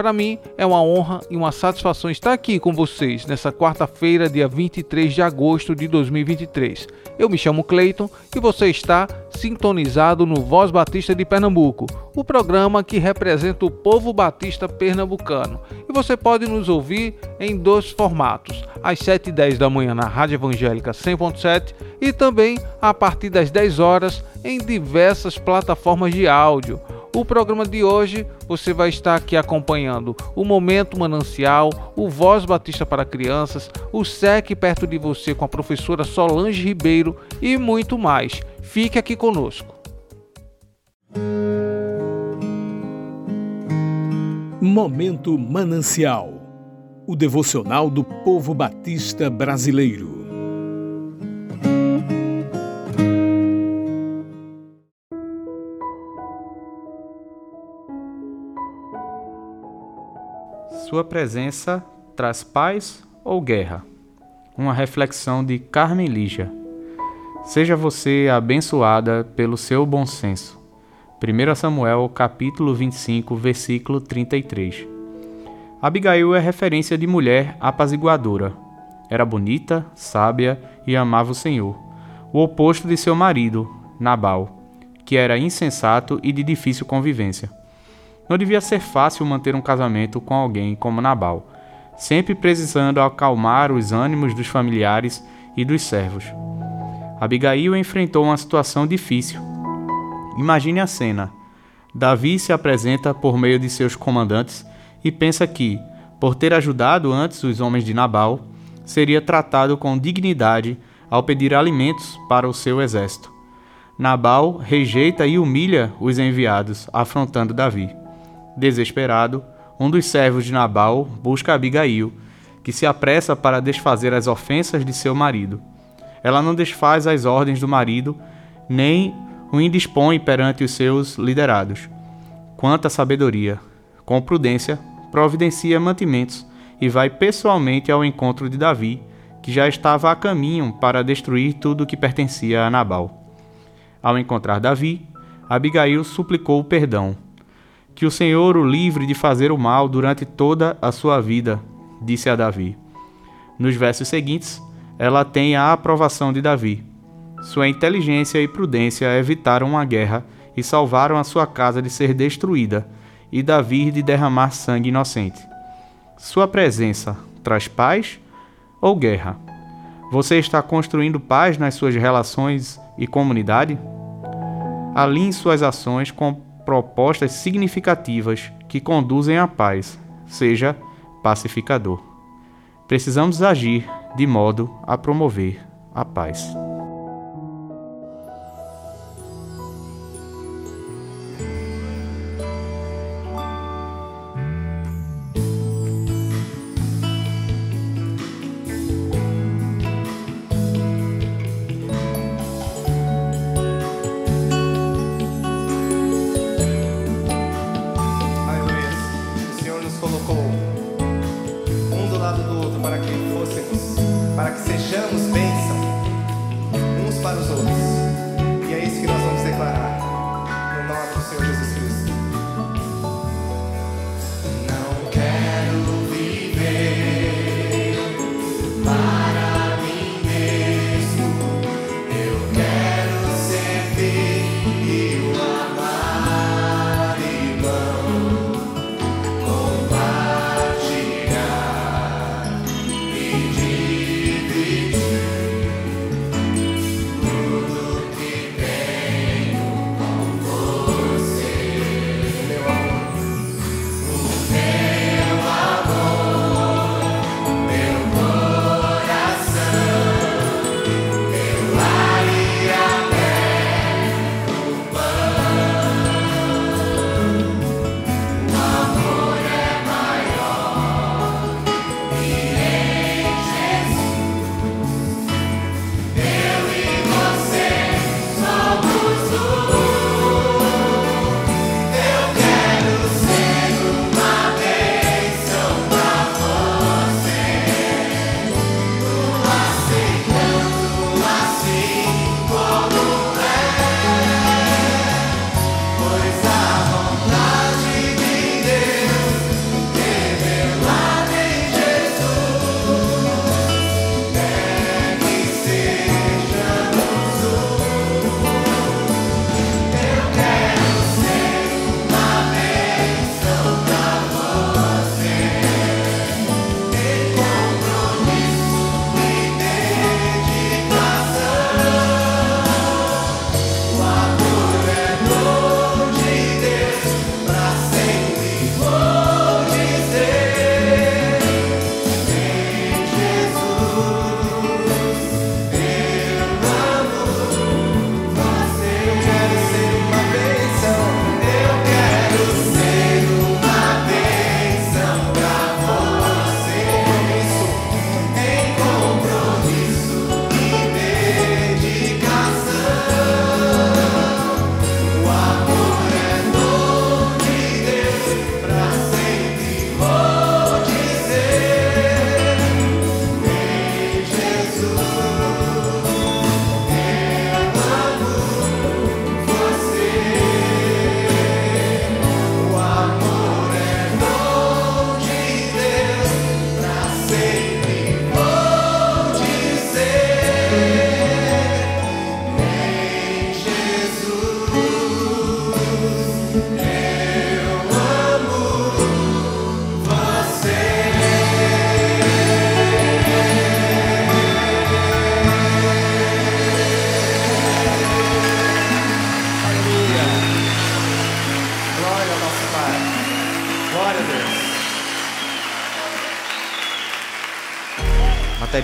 Para mim é uma honra e uma satisfação estar aqui com vocês nessa quarta-feira, dia 23 de agosto de 2023. Eu me chamo Cleiton e você está sintonizado no Voz Batista de Pernambuco, o programa que representa o povo batista pernambucano. E você pode nos ouvir em dois formatos: às 7h10 da manhã na Rádio Evangélica 100.7 e também a partir das 10 horas em diversas plataformas de áudio o programa de hoje você vai estar aqui acompanhando o Momento Manancial, o Voz Batista para Crianças, o SEC perto de você com a professora Solange Ribeiro e muito mais. Fique aqui conosco. Momento Manancial o devocional do povo batista brasileiro. Sua presença traz paz ou guerra? Uma reflexão de Carmen Lígia. Seja você abençoada pelo seu bom senso. 1 Samuel capítulo 25, versículo 33. Abigail é referência de mulher apaziguadora. Era bonita, sábia e amava o Senhor. O oposto de seu marido, Nabal, que era insensato e de difícil convivência. Não devia ser fácil manter um casamento com alguém como Nabal, sempre precisando acalmar os ânimos dos familiares e dos servos. Abigail enfrentou uma situação difícil. Imagine a cena. Davi se apresenta por meio de seus comandantes e pensa que, por ter ajudado antes os homens de Nabal, seria tratado com dignidade ao pedir alimentos para o seu exército. Nabal rejeita e humilha os enviados, afrontando Davi. Desesperado, um dos servos de Nabal busca Abigail, que se apressa para desfazer as ofensas de seu marido. Ela não desfaz as ordens do marido, nem o indispõe perante os seus liderados. Quanta sabedoria! Com prudência, providencia mantimentos e vai pessoalmente ao encontro de Davi, que já estava a caminho para destruir tudo o que pertencia a Nabal. Ao encontrar Davi, Abigail suplicou perdão que o Senhor o livre de fazer o mal durante toda a sua vida, disse a Davi. Nos versos seguintes, ela tem a aprovação de Davi. Sua inteligência e prudência evitaram uma guerra e salvaram a sua casa de ser destruída e Davi de derramar sangue inocente. Sua presença traz paz ou guerra? Você está construindo paz nas suas relações e comunidade? Alinhe suas ações com propostas significativas que conduzem à paz, seja pacificador. Precisamos agir de modo a promover a paz.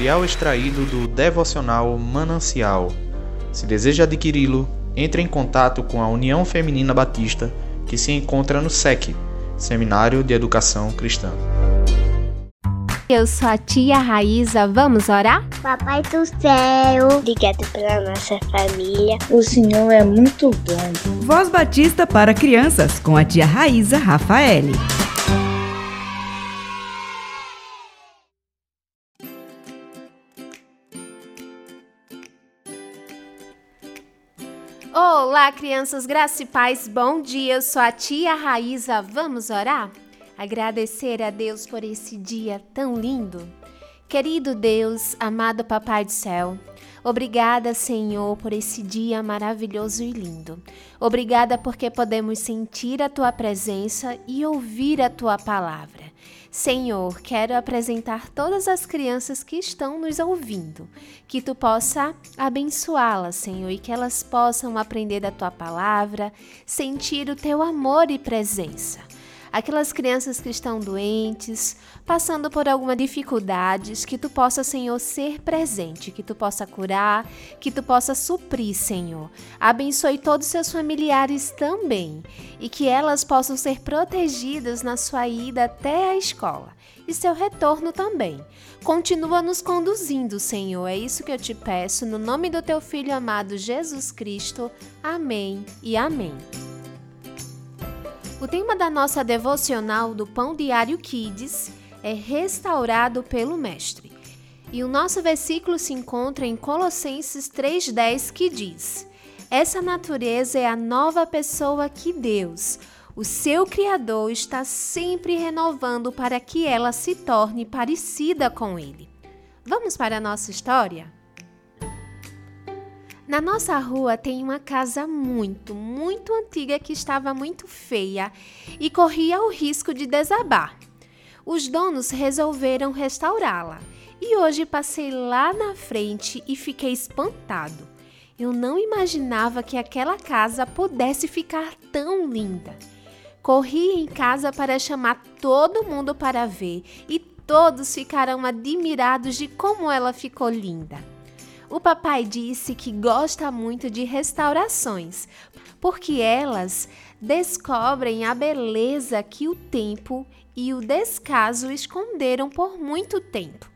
Material extraído do devocional Manancial. Se deseja adquiri-lo, entre em contato com a União Feminina Batista, que se encontra no SEC, Seminário de Educação Cristã. Eu sou a tia Raíza, vamos orar? Papai do céu, obrigado pela nossa família. O Senhor é muito bom. Voz Batista para crianças com a tia Raíza Rafaele. Olá, crianças, graça e paz, bom dia. Eu sou a tia Raíza, vamos orar? agradecer a Deus por esse dia tão lindo. Querido Deus, amado Papai do Céu, obrigada, Senhor, por esse dia maravilhoso e lindo. Obrigada porque podemos sentir a tua presença e ouvir a tua palavra. Senhor, quero apresentar todas as crianças que estão nos ouvindo, que tu possa abençoá-las, Senhor, e que elas possam aprender da tua palavra, sentir o teu amor e presença aquelas crianças que estão doentes, passando por alguma dificuldades, que tu possa, Senhor, ser presente, que tu possa curar, que tu possa suprir, Senhor. Abençoe todos os seus familiares também e que elas possam ser protegidas na sua ida até a escola e seu retorno também. Continua nos conduzindo, Senhor. É isso que eu te peço, no nome do teu filho amado Jesus Cristo. Amém e amém. O tema da nossa devocional do Pão Diário Kids é Restaurado pelo Mestre. E o nosso versículo se encontra em Colossenses 3,10 que diz: Essa natureza é a nova pessoa que Deus, o seu Criador, está sempre renovando para que ela se torne parecida com Ele. Vamos para a nossa história? Na nossa rua tem uma casa muito, muito antiga que estava muito feia e corria o risco de desabar. Os donos resolveram restaurá-la e hoje passei lá na frente e fiquei espantado. Eu não imaginava que aquela casa pudesse ficar tão linda. Corri em casa para chamar todo mundo para ver e todos ficaram admirados de como ela ficou linda. O papai disse que gosta muito de restaurações, porque elas descobrem a beleza que o tempo e o descaso esconderam por muito tempo.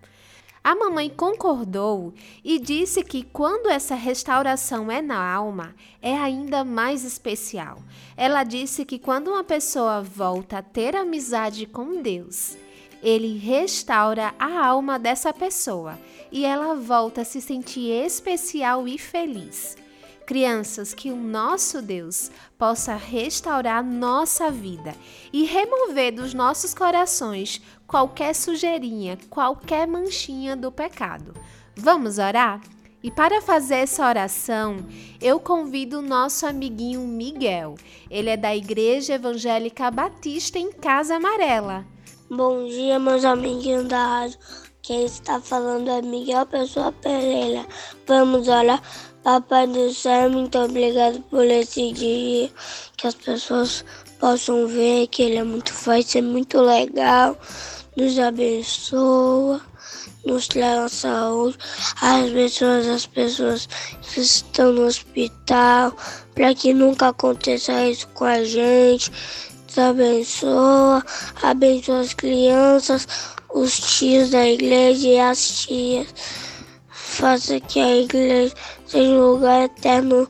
A mamãe concordou e disse que quando essa restauração é na alma, é ainda mais especial. Ela disse que quando uma pessoa volta a ter amizade com Deus, ele restaura a alma dessa pessoa e ela volta a se sentir especial e feliz. Crianças, que o nosso Deus possa restaurar nossa vida e remover dos nossos corações qualquer sujeirinha, qualquer manchinha do pecado. Vamos orar? E para fazer essa oração, eu convido o nosso amiguinho Miguel. Ele é da Igreja Evangélica Batista em Casa Amarela. Bom dia, meus amiguinhos da rádio. Quem está falando é Miguel Pessoa Pereira. Vamos orar. Papai do céu, muito obrigado por esse dia. Que as pessoas possam ver que ele é muito vai ser muito legal. Nos abençoa, nos traz saúde. As pessoas, as pessoas que estão no hospital, para que nunca aconteça isso com a gente abençoa, abençoa as crianças, os tios da igreja e as tias. Faça que a igreja seja um lugar eterno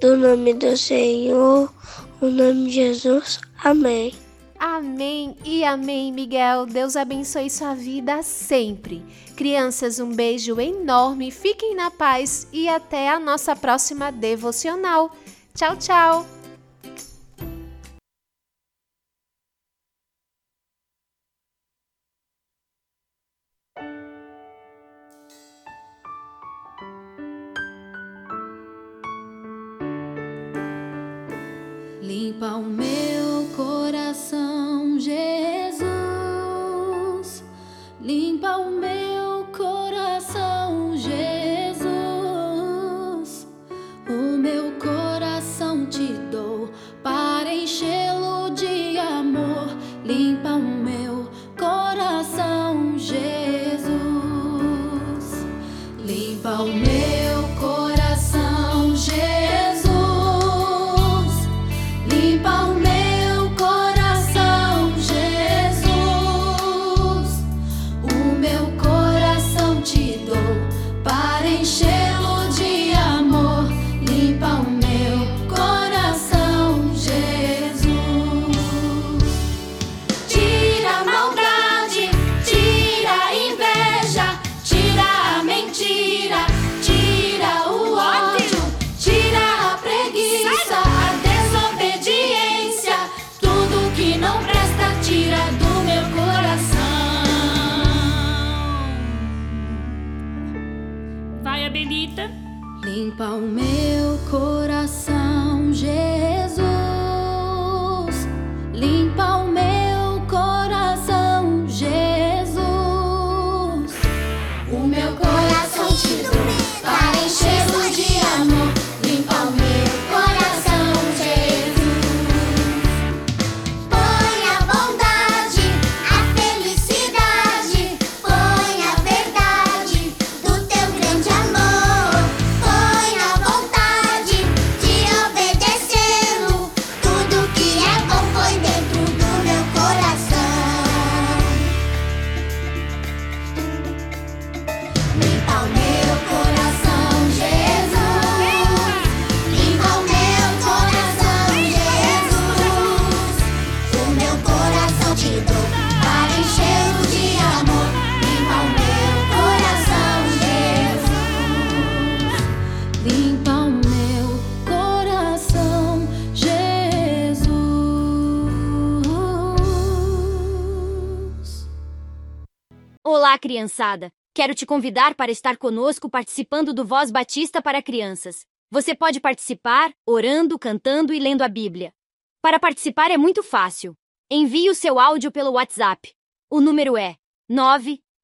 do nome do Senhor, o nome de Jesus. Amém. Amém e amém, Miguel. Deus abençoe sua vida sempre. Crianças, um beijo enorme, fiquem na paz e até a nossa próxima devocional. Tchau, tchau! Coração. Vai a Benita. Limpa o meu coração, Jesus. Olá, criançada! Quero te convidar para estar conosco participando do Voz Batista para Crianças. Você pode participar orando, cantando e lendo a Bíblia. Para participar é muito fácil. Envie o seu áudio pelo WhatsApp. O número é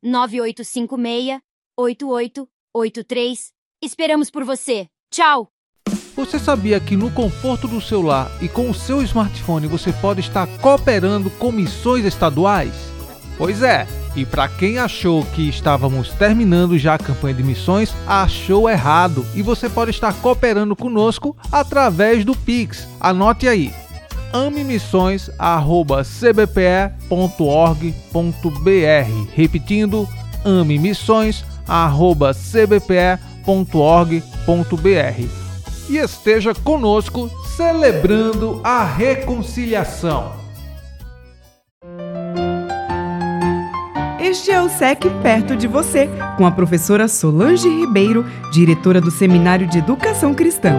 998568883. Esperamos por você. Tchau! Você sabia que no conforto do seu lar e com o seu smartphone você pode estar cooperando com missões estaduais? Pois é, e para quem achou que estávamos terminando já a campanha de missões, achou errado e você pode estar cooperando conosco através do Pix. Anote aí: amemissões@cbpe.org.br. Repetindo: amemissões@cbpe.org.br. E esteja conosco celebrando a reconciliação. Este é o SEC Perto de Você, com a professora Solange Ribeiro, diretora do Seminário de Educação Cristã.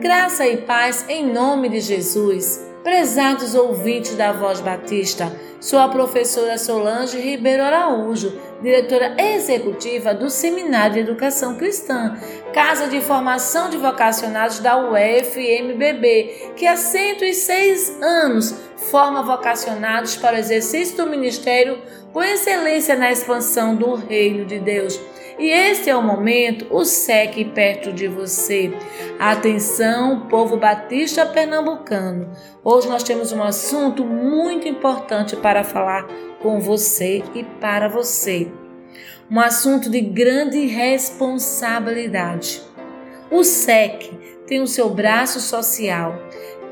Graça e paz em nome de Jesus. Prezados ouvintes da Voz Batista, sou a professora Solange Ribeiro Araújo, diretora executiva do Seminário de Educação Cristã, casa de formação de vocacionados da UFMBB, que há 106 anos forma vocacionados para o exercício do ministério com excelência na expansão do reino de Deus. E este é o momento, o SEC perto de você. Atenção, povo batista pernambucano. Hoje nós temos um assunto muito importante para falar com você e para você. Um assunto de grande responsabilidade. O SEC tem o seu braço social,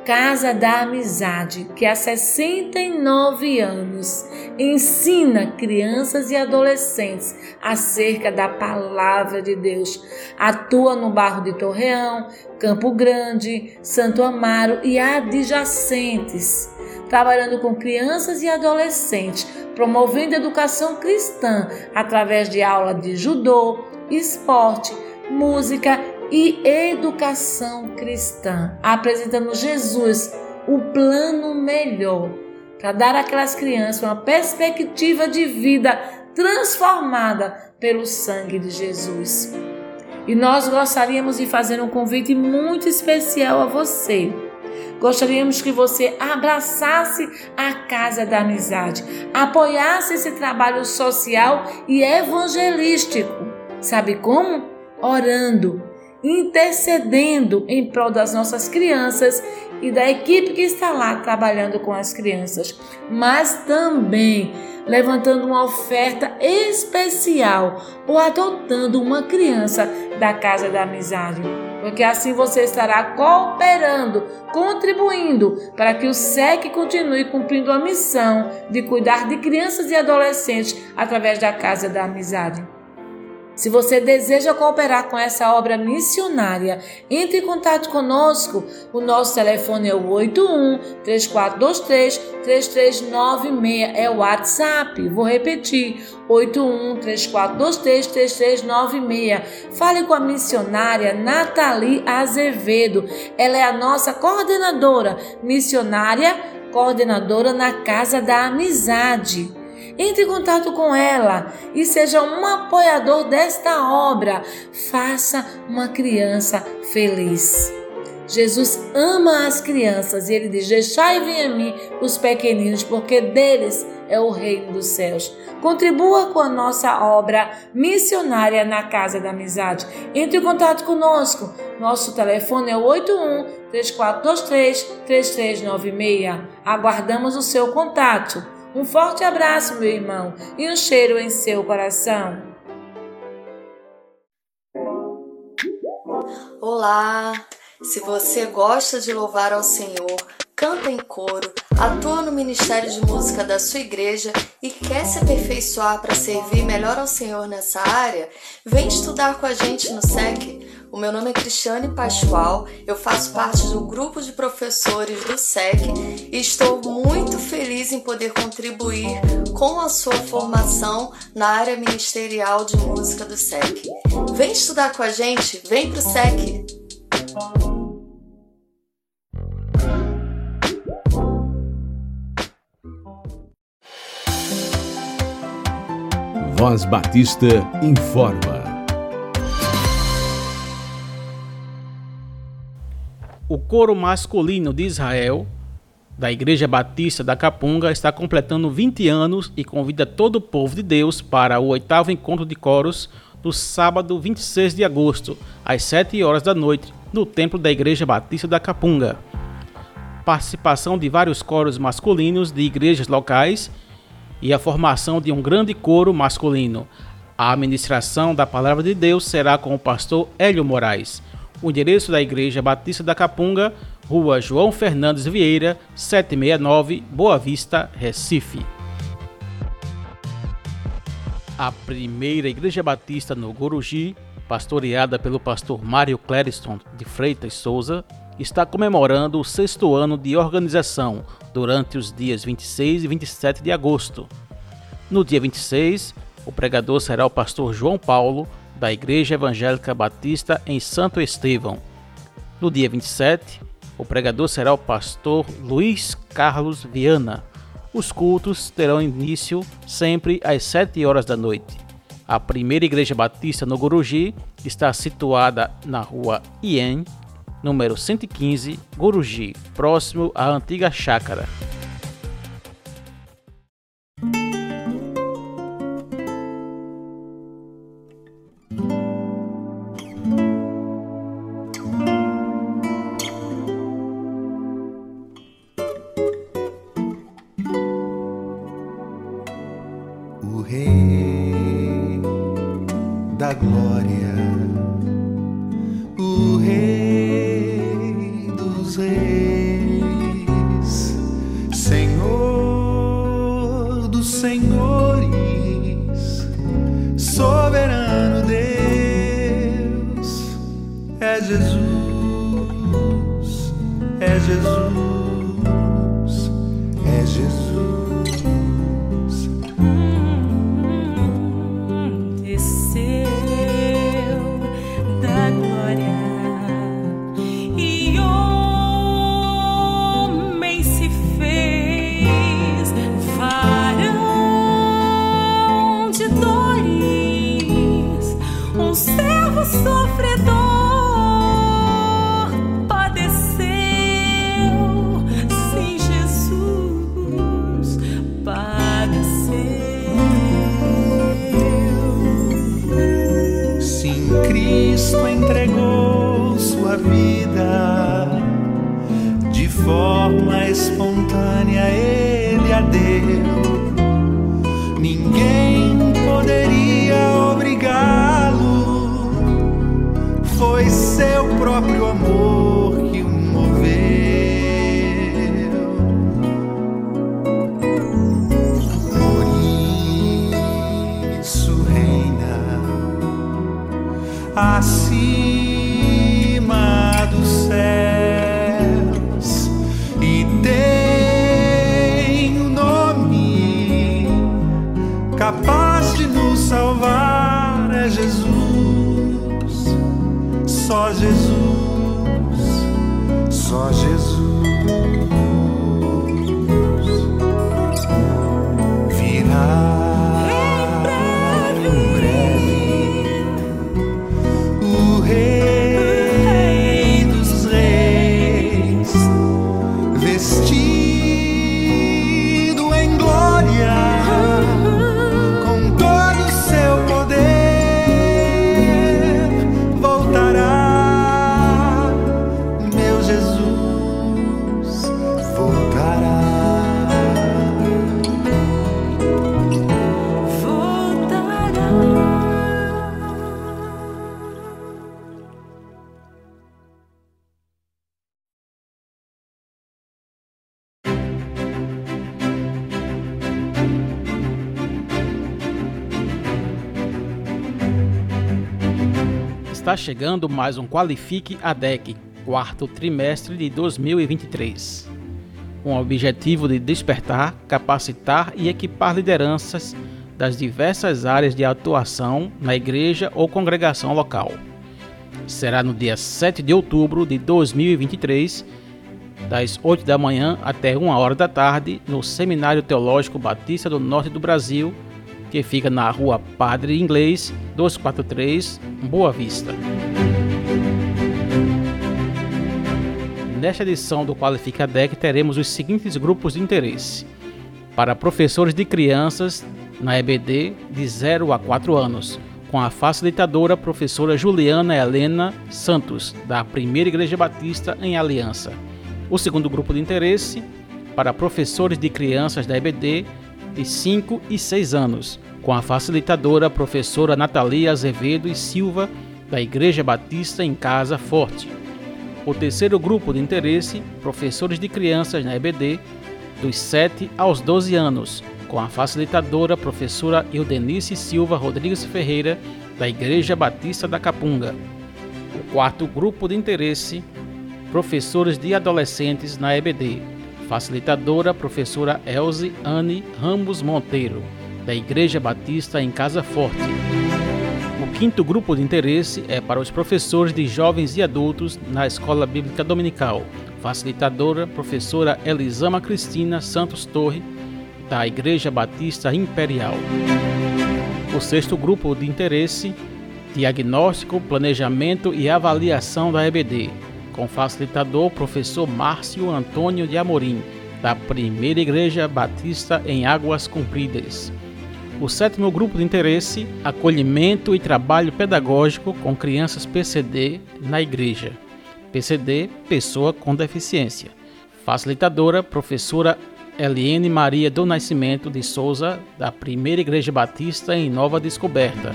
Casa da Amizade, que há 69 anos ensina crianças e adolescentes acerca da palavra de Deus. Atua no bairro de Torreão, Campo Grande, Santo Amaro e adjacentes, trabalhando com crianças e adolescentes, promovendo educação cristã através de aula de judô, esporte, música e educação cristã, apresentando Jesus, o plano melhor, para dar àquelas crianças uma perspectiva de vida transformada pelo sangue de Jesus. E nós gostaríamos de fazer um convite muito especial a você. Gostaríamos que você abraçasse a Casa da Amizade, apoiasse esse trabalho social e evangelístico. Sabe como? Orando intercedendo em prol das nossas crianças e da equipe que está lá trabalhando com as crianças, mas também levantando uma oferta especial ou adotando uma criança da casa da amizade. Porque assim você estará cooperando, contribuindo para que o SEC continue cumprindo a missão de cuidar de crianças e adolescentes através da Casa da Amizade. Se você deseja cooperar com essa obra missionária, entre em contato conosco. O nosso telefone é o 81 3423 3396, é o WhatsApp. Vou repetir: 81 3423 3396. Fale com a missionária Nathalie Azevedo. Ela é a nossa coordenadora, missionária coordenadora na Casa da Amizade. Entre em contato com ela e seja um apoiador desta obra. Faça uma criança feliz. Jesus ama as crianças e ele diz: Deixai vir a mim os pequeninos, porque deles é o reino dos céus. Contribua com a nossa obra missionária na Casa da Amizade. Entre em contato conosco. Nosso telefone é o 81 3423 3396. Aguardamos o seu contato. Um forte abraço, meu irmão, e um cheiro em seu coração. Olá! Se você gosta de louvar ao Senhor, canta em coro, atua no ministério de música da sua igreja e quer se aperfeiçoar para servir melhor ao Senhor nessa área, vem estudar com a gente no SEC. O meu nome é Cristiane Pascoal, eu faço parte do grupo de professores do SEC e estou muito feliz em poder contribuir com a sua formação na área ministerial de música do SEC. Vem estudar com a gente, vem pro SEC! Voz Batista informa. O coro masculino de Israel, da Igreja Batista da Capunga, está completando 20 anos e convida todo o povo de Deus para o oitavo encontro de coros no sábado 26 de agosto, às 7 horas da noite, no templo da Igreja Batista da Capunga. Participação de vários coros masculinos de igrejas locais e a formação de um grande coro masculino. A administração da Palavra de Deus será com o pastor Hélio Moraes. O endereço da Igreja Batista da Capunga, Rua João Fernandes Vieira, 769, Boa Vista, Recife. A primeira Igreja Batista no Guruji, pastoreada pelo pastor Mário Clériston de Freitas Souza, está comemorando o sexto ano de organização durante os dias 26 e 27 de agosto. No dia 26, o pregador será o pastor João Paulo, da Igreja Evangélica Batista em Santo Estevão. No dia 27, o pregador será o pastor Luiz Carlos Viana. Os cultos terão início sempre às 7 horas da noite. A primeira igreja batista no Guruji está situada na rua Ien, número 115, Guruji, próximo à antiga chácara. Cristo entregou. Chegando mais um Qualifique ADEC, quarto trimestre de 2023. Com o objetivo de despertar, capacitar e equipar lideranças das diversas áreas de atuação na igreja ou congregação local. Será no dia 7 de outubro de 2023, das 8 da manhã até 1 hora da tarde, no Seminário Teológico Batista do Norte do Brasil, que fica na rua Padre Inglês, 243, Boa Vista. Nesta edição do Qualifica Deck teremos os seguintes grupos de interesse: para professores de crianças na EBD de 0 a 4 anos, com a facilitadora professora Juliana Helena Santos, da Primeira Igreja Batista em Aliança. O segundo grupo de interesse para professores de crianças da EBD de 5 e 6 anos, com a facilitadora professora Natalia Azevedo e Silva, da Igreja Batista em Casa Forte. O terceiro grupo de interesse, professores de crianças na EBD, dos 7 aos 12 anos, com a facilitadora professora Eudenice Silva Rodrigues Ferreira, da Igreja Batista da Capunga. O quarto grupo de interesse, professores de adolescentes na EBD, facilitadora professora Elze Anne Ramos Monteiro, da Igreja Batista em Casa Forte. O quinto grupo de interesse é para os professores de jovens e adultos na Escola Bíblica Dominical, facilitadora professora Elisama Cristina Santos Torre, da Igreja Batista Imperial. O sexto grupo de interesse, diagnóstico, planejamento e avaliação da EBD, com facilitador professor Márcio Antônio de Amorim, da Primeira Igreja Batista em Águas Compridas. O sétimo grupo de interesse, acolhimento e trabalho pedagógico com crianças PCD na igreja. PCD, pessoa com deficiência. Facilitadora, professora Eliane Maria do Nascimento de Souza, da Primeira Igreja Batista em Nova Descoberta.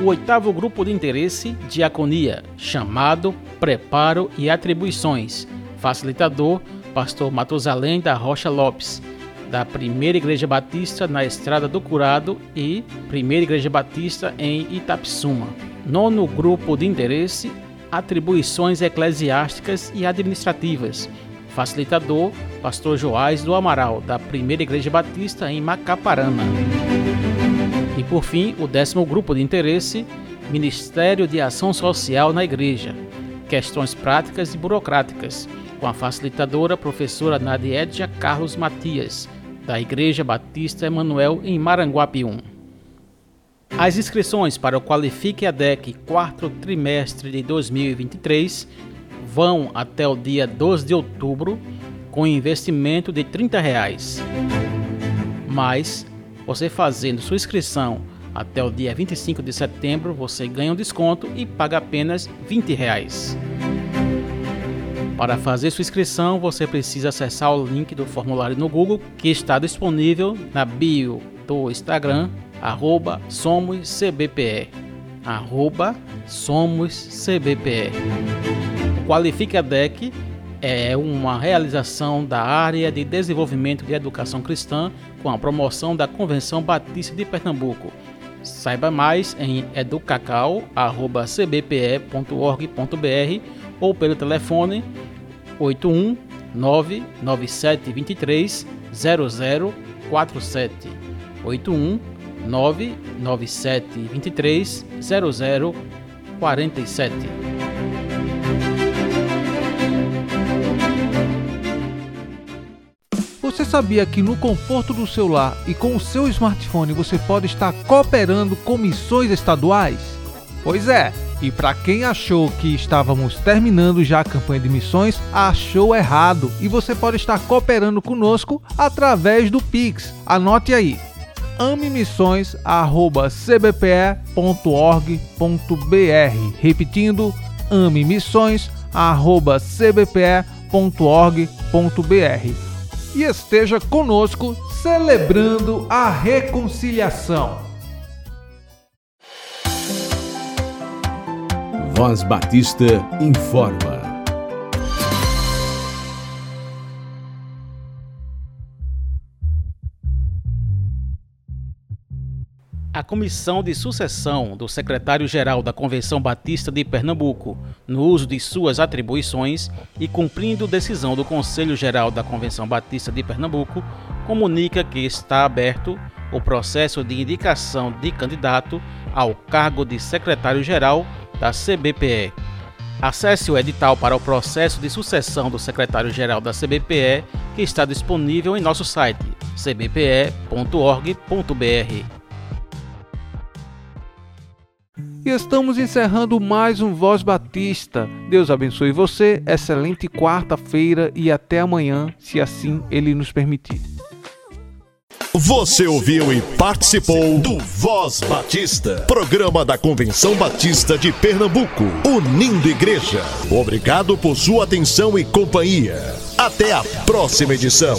O oitavo grupo de interesse, diaconia, chamado, preparo e atribuições. Facilitador, pastor Matusalém da Rocha Lopes, da Primeira Igreja Batista na Estrada do Curado e Primeira Igreja Batista em Itapsuma. Nono grupo de interesse, atribuições eclesiásticas e administrativas. Facilitador, pastor Joás do Amaral, da Primeira Igreja Batista em Macaparana. E por fim, o décimo grupo de interesse, Ministério de Ação Social na Igreja. Questões práticas e burocráticas, com a facilitadora professora Nadiedia Carlos Matias, da Igreja Batista Emanuel em Maranguapium. As inscrições para o Qualifique ADEC quarto trimestre de 2023 vão até o dia 12 de outubro com investimento de 30 reais. Mas você fazendo sua inscrição até o dia 25 de setembro, você ganha um desconto e paga apenas 20 reais. Para fazer sua inscrição, você precisa acessar o link do formulário no Google que está disponível na bio do Instagram, SomosCBPE. SomosCBPE. Qualifica Deck é uma realização da área de desenvolvimento de educação cristã com a promoção da Convenção Batista de Pernambuco. Saiba mais em educacau.cbpe.org.br ou pelo telefone 81 99723 0047 81 99723 0047 Você sabia que no conforto do seu lar e com o seu smartphone você pode estar cooperando com missões estaduais? Pois é, e para quem achou que estávamos terminando já a campanha de missões, achou errado e você pode estar cooperando conosco através do Pix. Anote aí: amemissões@cbpe.org.br. Repetindo: amemissões@cbpe.org.br. E esteja conosco celebrando a reconciliação. Voz Batista informa. A comissão de sucessão do secretário-geral da Convenção Batista de Pernambuco, no uso de suas atribuições e cumprindo decisão do Conselho Geral da Convenção Batista de Pernambuco, comunica que está aberto o processo de indicação de candidato ao cargo de secretário-geral da CBPE. Acesse o edital para o processo de sucessão do secretário-geral da CBPE, que está disponível em nosso site cbpe.org.br. E estamos encerrando mais um Voz Batista. Deus abençoe você, excelente quarta-feira e até amanhã, se assim Ele nos permitir. Você ouviu e participou do Voz Batista, programa da Convenção Batista de Pernambuco, unindo igreja. Obrigado por sua atenção e companhia. Até a próxima edição.